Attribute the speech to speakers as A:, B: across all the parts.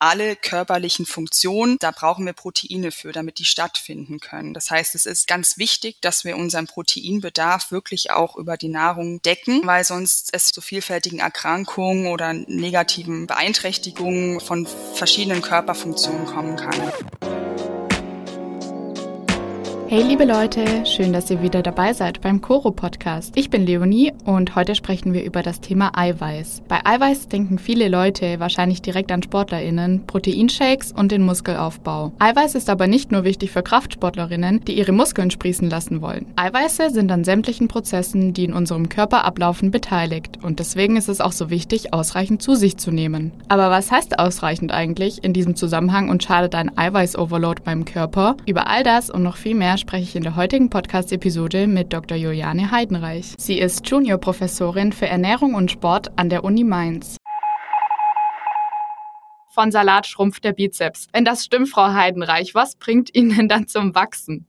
A: alle körperlichen Funktionen, da brauchen wir Proteine für, damit die stattfinden können. Das heißt, es ist ganz wichtig, dass wir unseren Proteinbedarf wirklich auch über die Nahrung decken, weil sonst es zu vielfältigen Erkrankungen oder negativen Beeinträchtigungen von verschiedenen Körperfunktionen kommen kann.
B: Hey liebe Leute, schön, dass ihr wieder dabei seid beim Coro Podcast. Ich bin Leonie und heute sprechen wir über das Thema Eiweiß. Bei Eiweiß denken viele Leute wahrscheinlich direkt an Sportlerinnen, Proteinshakes und den Muskelaufbau. Eiweiß ist aber nicht nur wichtig für Kraftsportlerinnen, die ihre Muskeln sprießen lassen wollen. Eiweiße sind an sämtlichen Prozessen, die in unserem Körper ablaufen, beteiligt und deswegen ist es auch so wichtig, ausreichend zu sich zu nehmen. Aber was heißt ausreichend eigentlich in diesem Zusammenhang und schadet ein Eiweiß-Overload beim Körper? Über all das und noch viel mehr spreche ich in der heutigen Podcast-Episode mit Dr. Juliane Heidenreich. Sie ist Juniorprofessorin für Ernährung und Sport an der Uni Mainz. Von Salat schrumpft der Bizeps. Wenn das stimmt, Frau Heidenreich, was bringt ihn denn dann zum Wachsen?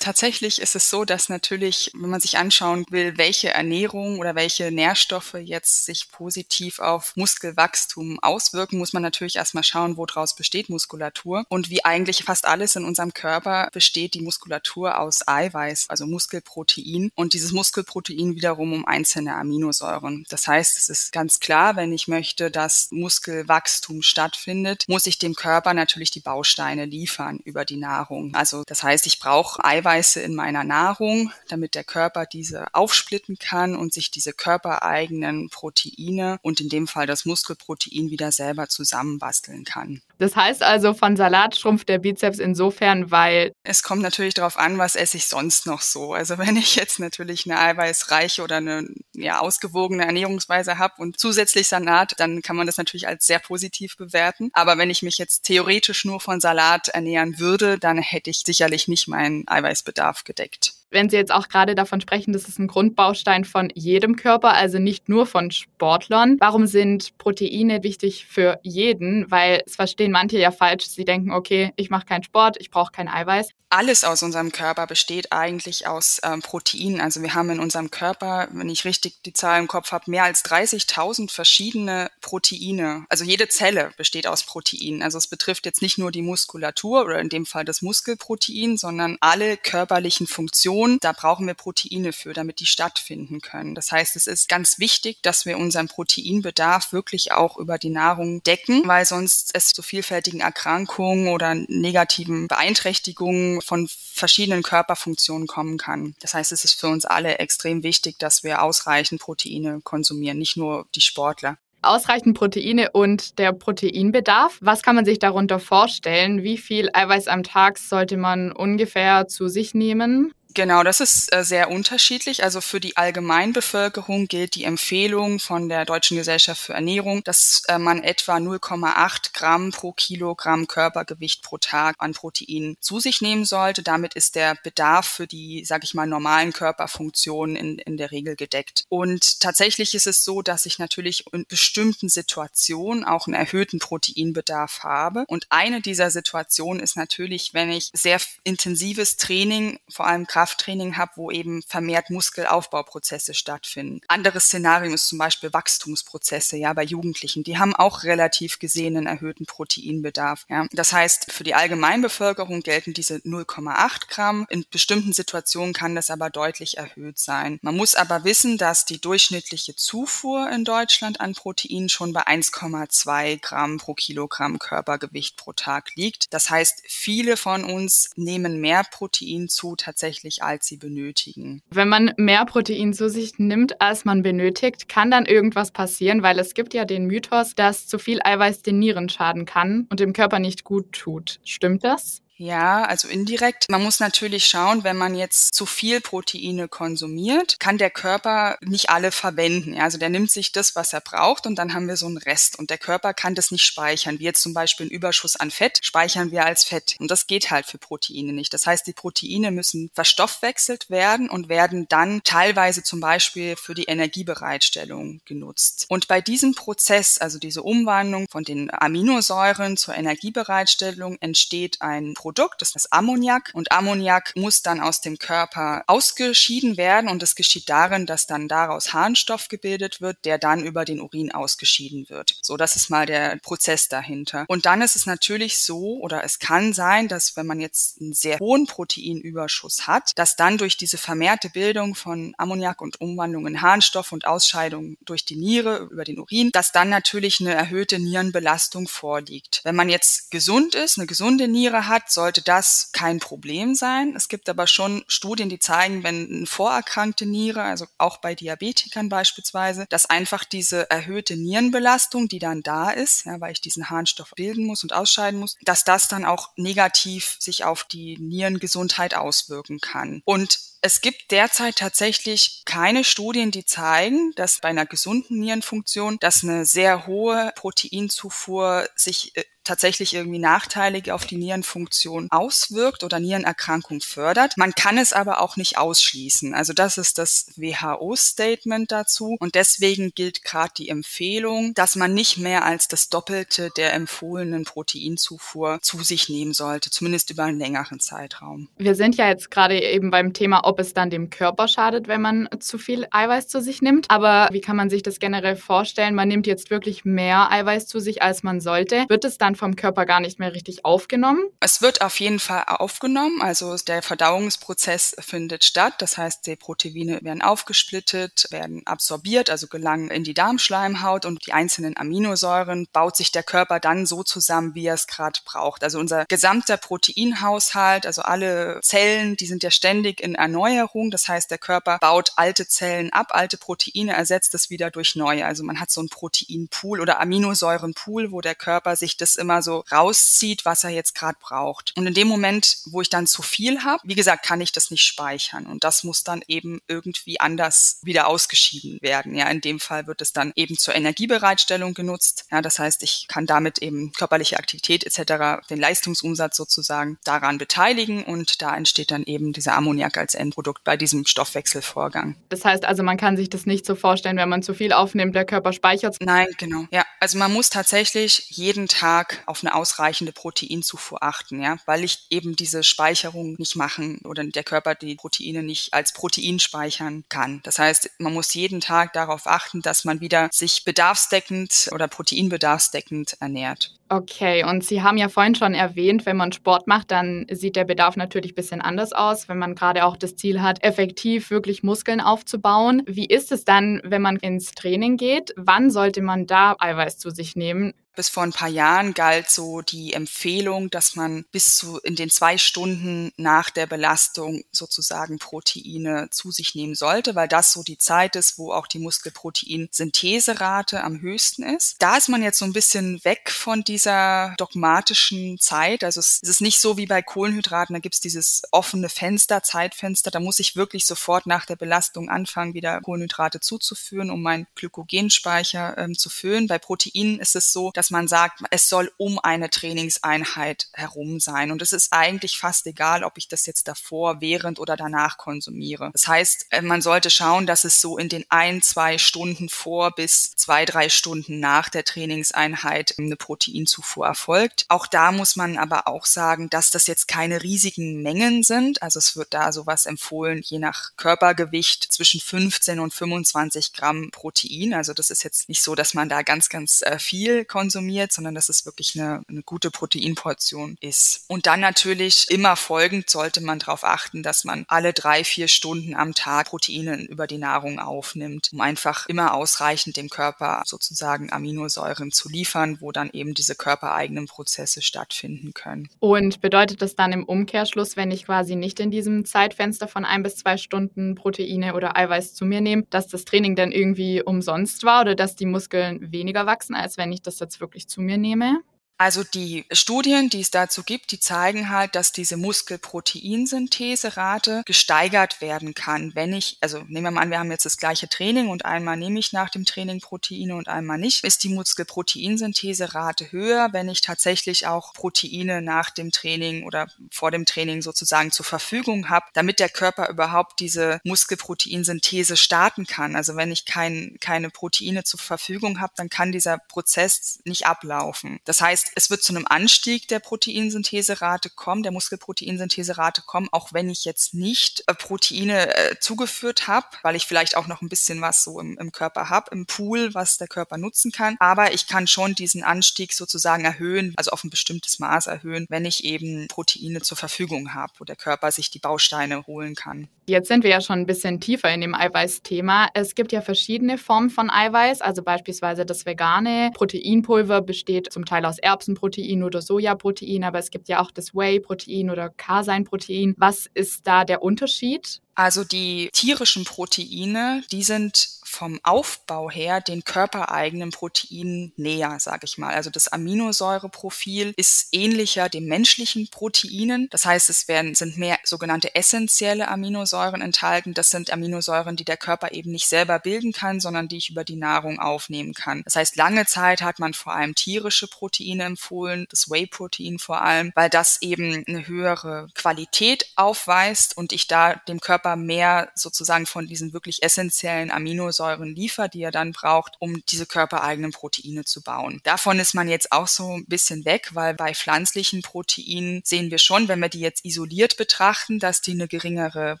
A: Tatsächlich ist es so, dass natürlich, wenn man sich anschauen will, welche Ernährung oder welche Nährstoffe jetzt sich positiv auf Muskelwachstum auswirken, muss man natürlich erstmal schauen, woraus besteht Muskulatur. Und wie eigentlich fast alles in unserem Körper besteht die Muskulatur aus Eiweiß, also Muskelprotein. Und dieses Muskelprotein wiederum um einzelne Aminosäuren. Das heißt, es ist ganz klar, wenn ich möchte, dass Muskelwachstum stattfindet, muss ich dem Körper natürlich die Bausteine liefern über die Nahrung. Also das heißt, ich brauche Eiweiß Eiweiße in meiner Nahrung, damit der Körper diese aufsplitten kann und sich diese körpereigenen Proteine und in dem Fall das Muskelprotein wieder selber zusammenbasteln kann.
B: Das heißt also, von Salat schrumpft der Bizeps insofern, weil.
A: Es kommt natürlich darauf an, was esse ich sonst noch so. Also wenn ich jetzt natürlich eine eiweißreiche oder eine ja, ausgewogene Ernährungsweise habe und zusätzlich Salat, dann kann man das natürlich als sehr positiv bewerten. Aber wenn ich mich jetzt theoretisch nur von Salat ernähren würde, dann hätte ich sicherlich nicht meinen Eiweißbedarf gedeckt
B: wenn Sie jetzt auch gerade davon sprechen, das ist ein Grundbaustein von jedem Körper, also nicht nur von Sportlern. Warum sind Proteine wichtig für jeden? Weil es verstehen manche ja falsch. Sie denken, okay, ich mache keinen Sport, ich brauche kein Eiweiß.
A: Alles aus unserem Körper besteht eigentlich aus ähm, Proteinen. Also wir haben in unserem Körper, wenn ich richtig die Zahl im Kopf habe, mehr als 30.000 verschiedene Proteine. Also jede Zelle besteht aus Proteinen. Also es betrifft jetzt nicht nur die Muskulatur oder in dem Fall das Muskelprotein, sondern alle körperlichen Funktionen Funktion, da brauchen wir Proteine für, damit die stattfinden können. Das heißt, es ist ganz wichtig, dass wir unseren Proteinbedarf wirklich auch über die Nahrung decken, weil sonst es zu vielfältigen Erkrankungen oder negativen Beeinträchtigungen von verschiedenen Körperfunktionen kommen kann. Das heißt, es ist für uns alle extrem wichtig, dass wir ausreichend Proteine konsumieren, nicht nur die Sportler
B: ausreichend Proteine und der Proteinbedarf. Was kann man sich darunter vorstellen? Wie viel Eiweiß am Tag sollte man ungefähr zu sich nehmen?
A: Genau, das ist äh, sehr unterschiedlich. Also für die Allgemeinbevölkerung gilt die Empfehlung von der Deutschen Gesellschaft für Ernährung, dass äh, man etwa 0,8 Gramm pro Kilogramm Körpergewicht pro Tag an Protein zu sich nehmen sollte. Damit ist der Bedarf für die, sag ich mal, normalen Körperfunktionen in, in der Regel gedeckt. Und tatsächlich ist es so, dass ich natürlich in bestimmten Situationen auch einen erhöhten Proteinbedarf habe. Und eine dieser Situationen ist natürlich, wenn ich sehr intensives Training, vor allem Krafttraining habe, wo eben vermehrt Muskelaufbauprozesse stattfinden. Anderes Szenario ist zum Beispiel Wachstumsprozesse, ja, bei Jugendlichen. Die haben auch relativ gesehen einen erhöhten Proteinbedarf. Ja. Das heißt, für die Allgemeinbevölkerung gelten diese 0,8 Gramm. In bestimmten Situationen kann das aber deutlich erhöht sein. Man muss aber wissen, dass die durchschnittliche Zufuhr in Deutschland an Protein schon bei 1,2 Gramm pro Kilogramm Körpergewicht pro Tag liegt. Das heißt, viele von uns nehmen mehr Protein zu tatsächlich tatsächlich, als sie benötigen.
B: Wenn man mehr Protein zu sich nimmt, als man benötigt, kann dann irgendwas passieren, weil es gibt ja den Mythos, dass zu viel Eiweiß den Nieren schaden kann und dem Körper nicht gut tut. Stimmt das?
A: Ja, also indirekt. Man muss natürlich schauen, wenn man jetzt zu viel Proteine konsumiert, kann der Körper nicht alle verwenden. Also der nimmt sich das, was er braucht und dann haben wir so einen Rest und der Körper kann das nicht speichern. Wie jetzt zum Beispiel einen Überschuss an Fett speichern wir als Fett und das geht halt für Proteine nicht. Das heißt, die Proteine müssen verstoffwechselt werden und werden dann teilweise zum Beispiel für die Energiebereitstellung genutzt. Und bei diesem Prozess, also diese Umwandlung von den Aminosäuren zur Energiebereitstellung, entsteht ein Protein Produkt, das ist das Ammoniak. Und Ammoniak muss dann aus dem Körper ausgeschieden werden und es geschieht darin, dass dann daraus Harnstoff gebildet wird, der dann über den Urin ausgeschieden wird. So, das ist mal der Prozess dahinter. Und dann ist es natürlich so, oder es kann sein, dass wenn man jetzt einen sehr hohen Proteinüberschuss hat, dass dann durch diese vermehrte Bildung von Ammoniak und Umwandlung in Harnstoff und Ausscheidung durch die Niere über den Urin, dass dann natürlich eine erhöhte Nierenbelastung vorliegt. Wenn man jetzt gesund ist, eine gesunde Niere hat, sollte das kein Problem sein. Es gibt aber schon Studien, die zeigen, wenn eine vorerkrankte Niere, also auch bei Diabetikern beispielsweise, dass einfach diese erhöhte Nierenbelastung, die dann da ist, ja, weil ich diesen Harnstoff bilden muss und ausscheiden muss, dass das dann auch negativ sich auf die Nierengesundheit auswirken kann. Und es gibt derzeit tatsächlich keine Studien, die zeigen, dass bei einer gesunden Nierenfunktion, dass eine sehr hohe Proteinzufuhr sich äh, tatsächlich irgendwie nachteilig auf die Nierenfunktion auswirkt oder Nierenerkrankung fördert. Man kann es aber auch nicht ausschließen. Also das ist das WHO-Statement dazu. Und deswegen gilt gerade die Empfehlung, dass man nicht mehr als das Doppelte der empfohlenen Proteinzufuhr zu sich nehmen sollte, zumindest über einen längeren Zeitraum.
B: Wir sind ja jetzt gerade eben beim Thema, ob es dann dem Körper schadet, wenn man zu viel Eiweiß zu sich nimmt. Aber wie kann man sich das generell vorstellen? Man nimmt jetzt wirklich mehr Eiweiß zu sich, als man sollte. Wird es dann vom Körper gar nicht mehr richtig aufgenommen?
A: Es wird auf jeden Fall aufgenommen. Also der Verdauungsprozess findet statt. Das heißt, die Proteine werden aufgesplittet, werden absorbiert, also gelangen in die Darmschleimhaut und die einzelnen Aminosäuren baut sich der Körper dann so zusammen, wie er es gerade braucht. Also unser gesamter Proteinhaushalt, also alle Zellen, die sind ja ständig in Erneuerung. Das heißt, der Körper baut alte Zellen ab, alte Proteine, ersetzt es wieder durch neue. Also man hat so einen Proteinpool oder Aminosäurenpool, wo der Körper sich das immer so rauszieht, was er jetzt gerade braucht. Und in dem Moment, wo ich dann zu viel habe, wie gesagt, kann ich das nicht speichern. Und das muss dann eben irgendwie anders wieder ausgeschieden werden. Ja, in dem Fall wird es dann eben zur Energiebereitstellung genutzt. Ja, das heißt, ich kann damit eben körperliche Aktivität etc., den Leistungsumsatz sozusagen daran beteiligen und da entsteht dann eben dieser Ammoniak als Endprodukt bei diesem Stoffwechselvorgang.
B: Das heißt also, man kann sich das nicht so vorstellen, wenn man zu viel aufnimmt, der Körper speichert.
A: Nein, genau. Ja, also man muss tatsächlich jeden Tag auf eine ausreichende Proteinzufuhr achten, ja, weil ich eben diese Speicherung nicht machen oder der Körper die Proteine nicht als Protein speichern kann. Das heißt, man muss jeden Tag darauf achten, dass man wieder sich bedarfsdeckend oder proteinbedarfsdeckend ernährt.
B: Okay, und Sie haben ja vorhin schon erwähnt, wenn man Sport macht, dann sieht der Bedarf natürlich ein bisschen anders aus, wenn man gerade auch das Ziel hat, effektiv wirklich Muskeln aufzubauen. Wie ist es dann, wenn man ins Training geht? Wann sollte man da Eiweiß zu sich nehmen?
A: Bis vor ein paar Jahren galt so die Empfehlung, dass man bis zu in den zwei Stunden nach der Belastung sozusagen Proteine zu sich nehmen sollte, weil das so die Zeit ist, wo auch die Muskelproteinsyntheserate am höchsten ist. Da ist man jetzt so ein bisschen weg von dieser dogmatischen Zeit. Also es ist nicht so wie bei Kohlenhydraten, da gibt es dieses offene Fenster, Zeitfenster. Da muss ich wirklich sofort nach der Belastung anfangen, wieder Kohlenhydrate zuzuführen, um meinen Glykogenspeicher ähm, zu füllen. Bei Proteinen ist es so, dass man sagt, es soll um eine Trainingseinheit herum sein. Und es ist eigentlich fast egal, ob ich das jetzt davor, während oder danach konsumiere. Das heißt, äh, man sollte schauen, dass es so in den ein, zwei Stunden vor bis zwei, drei Stunden nach der Trainingseinheit eine Proteinzufuhr erfolgt. Auch da muss man aber auch sagen, dass das jetzt keine riesigen Mengen sind. Also es wird da sowas empfohlen, je nach Körpergewicht zwischen 15 und 25 Gramm Protein. Also das ist jetzt nicht so, dass man da ganz, ganz äh, viel konsumiert konsumiert, sondern dass es wirklich eine, eine gute Proteinportion ist. Und dann natürlich immer folgend sollte man darauf achten, dass man alle drei, vier Stunden am Tag Proteine über die Nahrung aufnimmt, um einfach immer ausreichend dem Körper sozusagen Aminosäuren zu liefern, wo dann eben diese körpereigenen Prozesse stattfinden können.
B: Und bedeutet das dann im Umkehrschluss, wenn ich quasi nicht in diesem Zeitfenster von ein bis zwei Stunden Proteine oder Eiweiß zu mir nehme, dass das Training dann irgendwie umsonst war oder dass die Muskeln weniger wachsen, als wenn ich das jetzt wirklich zu mir nehme.
A: Also die Studien, die es dazu gibt, die zeigen halt, dass diese Muskelproteinsyntheserate gesteigert werden kann, wenn ich, also nehmen wir mal an, wir haben jetzt das gleiche Training und einmal nehme ich nach dem Training Proteine und einmal nicht, ist die Muskelproteinsyntheserate höher, wenn ich tatsächlich auch Proteine nach dem Training oder vor dem Training sozusagen zur Verfügung habe, damit der Körper überhaupt diese Muskelproteinsynthese starten kann. Also wenn ich kein, keine Proteine zur Verfügung habe, dann kann dieser Prozess nicht ablaufen. Das heißt, es wird zu einem Anstieg der Proteinsyntheserate kommen, der Muskelproteinsyntheserate kommen, auch wenn ich jetzt nicht äh, Proteine äh, zugeführt habe, weil ich vielleicht auch noch ein bisschen was so im, im Körper habe, im Pool, was der Körper nutzen kann. Aber ich kann schon diesen Anstieg sozusagen erhöhen, also auf ein bestimmtes Maß erhöhen, wenn ich eben Proteine zur Verfügung habe, wo der Körper sich die Bausteine holen kann.
B: Jetzt sind wir ja schon ein bisschen tiefer in dem Eiweißthema. Es gibt ja verschiedene Formen von Eiweiß, also beispielsweise das vegane Proteinpulver besteht zum Teil aus Erbsenprotein oder Sojaprotein, aber es gibt ja auch das Whey-Protein oder Casein-Protein. Was ist da der Unterschied?
A: Also die tierischen Proteine, die sind vom Aufbau her den körpereigenen Proteinen näher, sage ich mal. Also das Aminosäureprofil ist ähnlicher dem menschlichen Proteinen. Das heißt, es werden, sind mehr sogenannte essentielle Aminosäuren enthalten. Das sind Aminosäuren, die der Körper eben nicht selber bilden kann, sondern die ich über die Nahrung aufnehmen kann. Das heißt, lange Zeit hat man vor allem tierische Proteine empfohlen, das Whey-Protein vor allem, weil das eben eine höhere Qualität aufweist und ich da dem Körper mehr sozusagen von diesen wirklich essentiellen Aminosäuren liefert, die er dann braucht, um diese körpereigenen Proteine zu bauen. Davon ist man jetzt auch so ein bisschen weg, weil bei pflanzlichen Proteinen sehen wir schon, wenn wir die jetzt isoliert betrachten, dass die eine geringere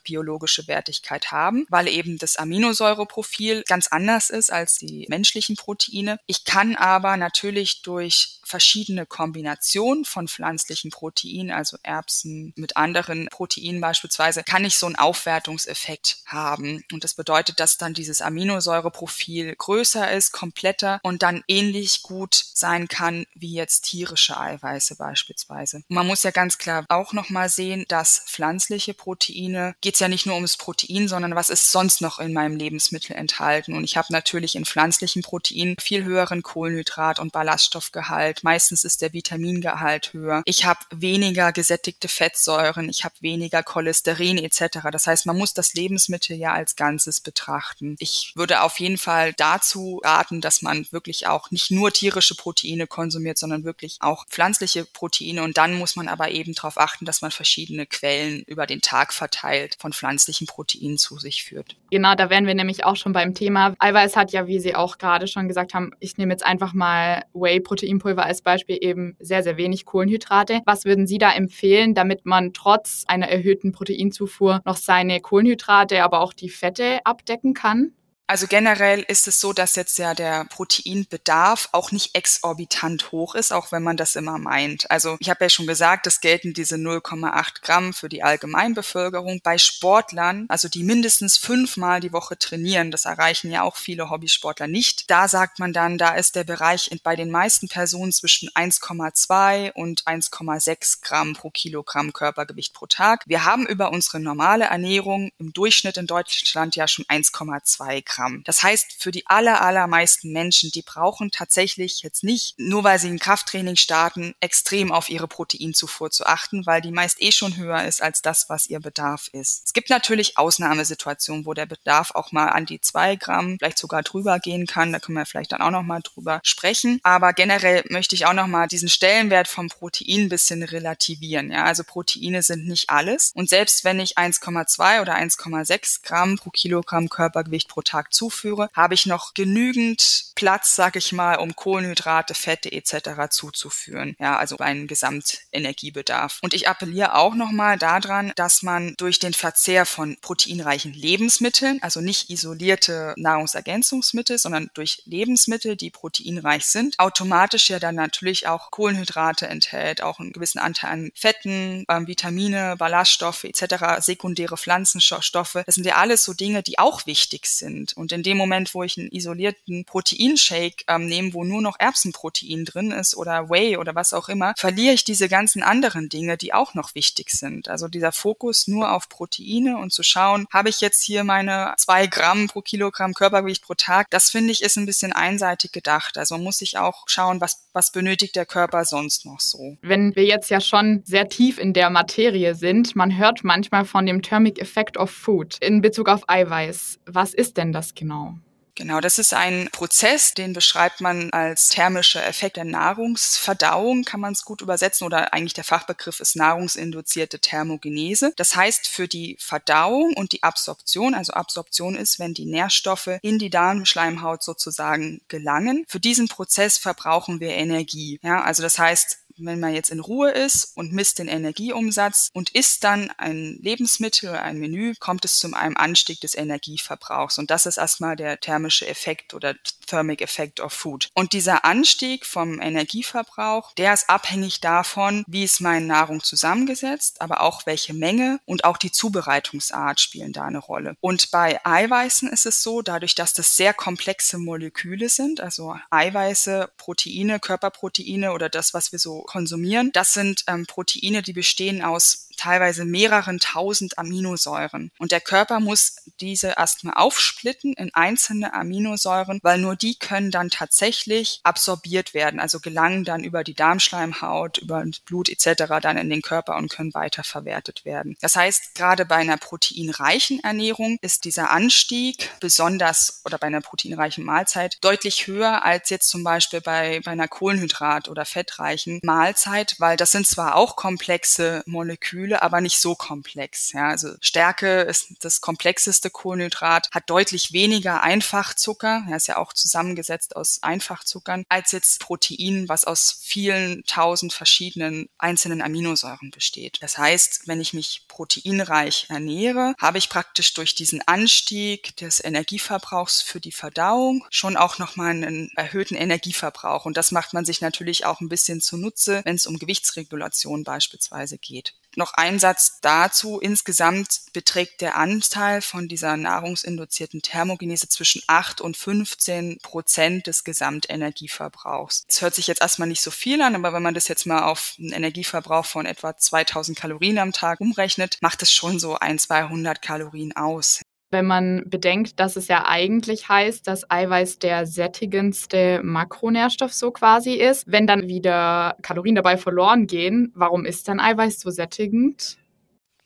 A: biologische Wertigkeit haben, weil eben das Aminosäureprofil ganz anders ist als die menschlichen Proteine. Ich kann aber natürlich durch verschiedene Kombinationen von pflanzlichen Proteinen, also Erbsen mit anderen Proteinen beispielsweise, kann ich so einen Aufwertungseffekt haben. Und das bedeutet, dass dann dieses Aminosäureprofil größer ist, kompletter und dann ähnlich gut sein kann wie jetzt tierische Eiweiße beispielsweise. man muss ja ganz klar auch nochmal sehen, dass pflanzliche Proteine geht es ja nicht nur ums Protein, sondern was ist sonst noch in meinem Lebensmittel enthalten. Und ich habe natürlich in pflanzlichen Proteinen viel höheren Kohlenhydrat- und Ballaststoffgehalt Meistens ist der Vitamingehalt höher. Ich habe weniger gesättigte Fettsäuren, ich habe weniger Cholesterin etc. Das heißt, man muss das Lebensmittel ja als Ganzes betrachten. Ich würde auf jeden Fall dazu raten, dass man wirklich auch nicht nur tierische Proteine konsumiert, sondern wirklich auch pflanzliche Proteine. Und dann muss man aber eben darauf achten, dass man verschiedene Quellen über den Tag verteilt von pflanzlichen Proteinen zu sich führt.
B: Genau, da wären wir nämlich auch schon beim Thema. Eiweiß hat ja, wie Sie auch gerade schon gesagt haben, ich nehme jetzt einfach mal Whey-Proteinpulver als Beispiel eben sehr, sehr wenig Kohlenhydrate. Was würden Sie da empfehlen, damit man trotz einer erhöhten Proteinzufuhr noch seine Kohlenhydrate, aber auch die Fette abdecken kann?
A: Also generell ist es so, dass jetzt ja der Proteinbedarf auch nicht exorbitant hoch ist, auch wenn man das immer meint. Also ich habe ja schon gesagt, es gelten diese 0,8 Gramm für die Allgemeinbevölkerung. Bei Sportlern, also die mindestens fünfmal die Woche trainieren, das erreichen ja auch viele Hobbysportler nicht. Da sagt man dann, da ist der Bereich bei den meisten Personen zwischen 1,2 und 1,6 Gramm pro Kilogramm Körpergewicht pro Tag. Wir haben über unsere normale Ernährung im Durchschnitt in Deutschland ja schon 1,2 Gramm. Gramm. Das heißt, für die aller, allermeisten Menschen, die brauchen tatsächlich jetzt nicht, nur weil sie ein Krafttraining starten, extrem auf ihre Proteinzufuhr zu achten, weil die meist eh schon höher ist als das, was ihr Bedarf ist. Es gibt natürlich Ausnahmesituationen, wo der Bedarf auch mal an die zwei Gramm, vielleicht sogar drüber gehen kann. Da können wir vielleicht dann auch noch mal drüber sprechen. Aber generell möchte ich auch noch mal diesen Stellenwert vom Protein ein bisschen relativieren. Ja, also Proteine sind nicht alles. Und selbst wenn ich 1,2 oder 1,6 Gramm pro Kilogramm Körpergewicht pro Tag zuführe, habe ich noch genügend Platz, sag ich mal, um Kohlenhydrate, Fette etc. zuzuführen. Ja, also einen Gesamtenergiebedarf. Und ich appelliere auch nochmal daran, dass man durch den Verzehr von proteinreichen Lebensmitteln, also nicht isolierte Nahrungsergänzungsmittel, sondern durch Lebensmittel, die proteinreich sind, automatisch ja dann natürlich auch Kohlenhydrate enthält, auch einen gewissen Anteil an Fetten, ähm, Vitamine, Ballaststoffe etc., sekundäre Pflanzenstoffe. Das sind ja alles so Dinge, die auch wichtig sind. Und in dem Moment, wo ich einen isolierten Proteinshake ähm, nehme, wo nur noch Erbsenprotein drin ist oder Whey oder was auch immer, verliere ich diese ganzen anderen Dinge, die auch noch wichtig sind. Also dieser Fokus nur auf Proteine und zu schauen, habe ich jetzt hier meine zwei Gramm pro Kilogramm Körpergewicht pro Tag, das finde ich ist ein bisschen einseitig gedacht. Also muss sich auch schauen, was, was benötigt der Körper sonst noch so.
B: Wenn wir jetzt ja schon sehr tief in der Materie sind, man hört manchmal von dem Thermic Effect of Food in Bezug auf Eiweiß. Was ist denn das genau?
A: Genau, das ist ein Prozess, den beschreibt man als thermischer Effekt der Nahrungsverdauung, kann man es gut übersetzen, oder eigentlich der Fachbegriff ist nahrungsinduzierte Thermogenese. Das heißt, für die Verdauung und die Absorption, also Absorption ist, wenn die Nährstoffe in die Darmschleimhaut sozusagen gelangen. Für diesen Prozess verbrauchen wir Energie. Ja, also das heißt, wenn man jetzt in Ruhe ist und misst den Energieumsatz und isst dann ein Lebensmittel oder ein Menü, kommt es zu einem Anstieg des Energieverbrauchs. Und das ist erstmal der thermische Effekt oder Thermic Effect of Food. Und dieser Anstieg vom Energieverbrauch, der ist abhängig davon, wie ist meine Nahrung zusammengesetzt, aber auch welche Menge und auch die Zubereitungsart spielen da eine Rolle. Und bei Eiweißen ist es so, dadurch, dass das sehr komplexe Moleküle sind, also Eiweiße, Proteine, Körperproteine oder das, was wir so konsumieren. Das sind ähm, Proteine, die bestehen aus teilweise mehreren tausend Aminosäuren. Und der Körper muss diese erstmal aufsplitten in einzelne Aminosäuren, weil nur die können dann tatsächlich absorbiert werden, also gelangen dann über die Darmschleimhaut, über Blut etc. dann in den Körper und können weiterverwertet werden. Das heißt, gerade bei einer proteinreichen Ernährung ist dieser Anstieg besonders oder bei einer proteinreichen Mahlzeit deutlich höher als jetzt zum Beispiel bei, bei einer Kohlenhydrat- oder fettreichen Mahlzeit, weil das sind zwar auch komplexe Moleküle, Moleküle, aber nicht so komplex. Ja, also Stärke ist das komplexeste Kohlenhydrat, hat deutlich weniger Einfachzucker, er ist ja auch zusammengesetzt aus Einfachzuckern, als jetzt Protein, was aus vielen tausend verschiedenen einzelnen Aminosäuren besteht. Das heißt, wenn ich mich proteinreich ernähre, habe ich praktisch durch diesen Anstieg des Energieverbrauchs für die Verdauung schon auch nochmal einen erhöhten Energieverbrauch. Und das macht man sich natürlich auch ein bisschen zunutze, wenn es um Gewichtsregulation beispielsweise geht. Noch ein Satz dazu. Insgesamt beträgt der Anteil von dieser nahrungsinduzierten Thermogenese zwischen 8 und 15 Prozent des Gesamtenergieverbrauchs. Das hört sich jetzt erstmal nicht so viel an, aber wenn man das jetzt mal auf einen Energieverbrauch von etwa 2000 Kalorien am Tag umrechnet, macht es schon so ein, 200 Kalorien aus
B: wenn man bedenkt, dass es ja eigentlich heißt, dass Eiweiß der sättigendste Makronährstoff so quasi ist. Wenn dann wieder Kalorien dabei verloren gehen, warum ist dann Eiweiß so sättigend?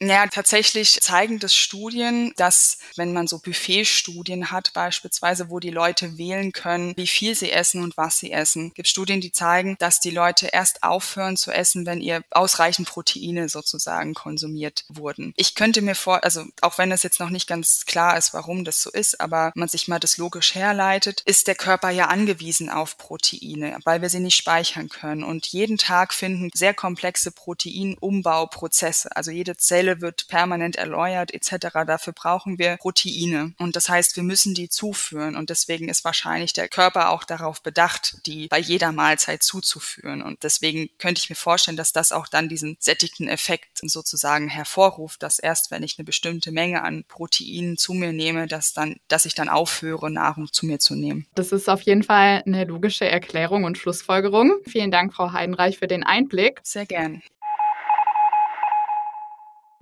A: Ja, tatsächlich zeigen das Studien, dass wenn man so Buffetstudien hat, beispielsweise, wo die Leute wählen können, wie viel sie essen und was sie essen, gibt Studien, die zeigen, dass die Leute erst aufhören zu essen, wenn ihr ausreichend Proteine sozusagen konsumiert wurden. Ich könnte mir vor, also auch wenn es jetzt noch nicht ganz klar ist, warum das so ist, aber man sich mal das logisch herleitet, ist der Körper ja angewiesen auf Proteine, weil wir sie nicht speichern können. Und jeden Tag finden sehr komplexe Proteinumbauprozesse, also jede Zelle Zelle wird permanent erneuert etc. Dafür brauchen wir Proteine. Und das heißt, wir müssen die zuführen. Und deswegen ist wahrscheinlich der Körper auch darauf bedacht, die bei jeder Mahlzeit zuzuführen. Und deswegen könnte ich mir vorstellen, dass das auch dann diesen sättigten Effekt sozusagen hervorruft, dass erst wenn ich eine bestimmte Menge an Proteinen zu mir nehme, dass dann, dass ich dann aufhöre, Nahrung zu mir zu nehmen.
B: Das ist auf jeden Fall eine logische Erklärung und Schlussfolgerung. Vielen Dank, Frau Heidenreich, für den Einblick.
A: Sehr gern.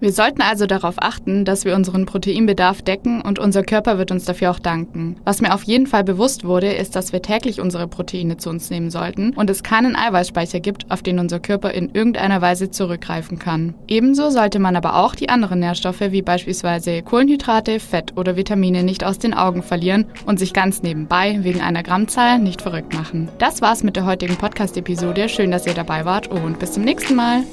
B: Wir sollten also darauf achten, dass wir unseren Proteinbedarf decken und unser Körper wird uns dafür auch danken. Was mir auf jeden Fall bewusst wurde, ist, dass wir täglich unsere Proteine zu uns nehmen sollten und es keinen Eiweißspeicher gibt, auf den unser Körper in irgendeiner Weise zurückgreifen kann. Ebenso sollte man aber auch die anderen Nährstoffe wie beispielsweise Kohlenhydrate, Fett oder Vitamine nicht aus den Augen verlieren und sich ganz nebenbei wegen einer Grammzahl nicht verrückt machen. Das war's mit der heutigen Podcast-Episode. Schön, dass ihr dabei wart und bis zum nächsten Mal.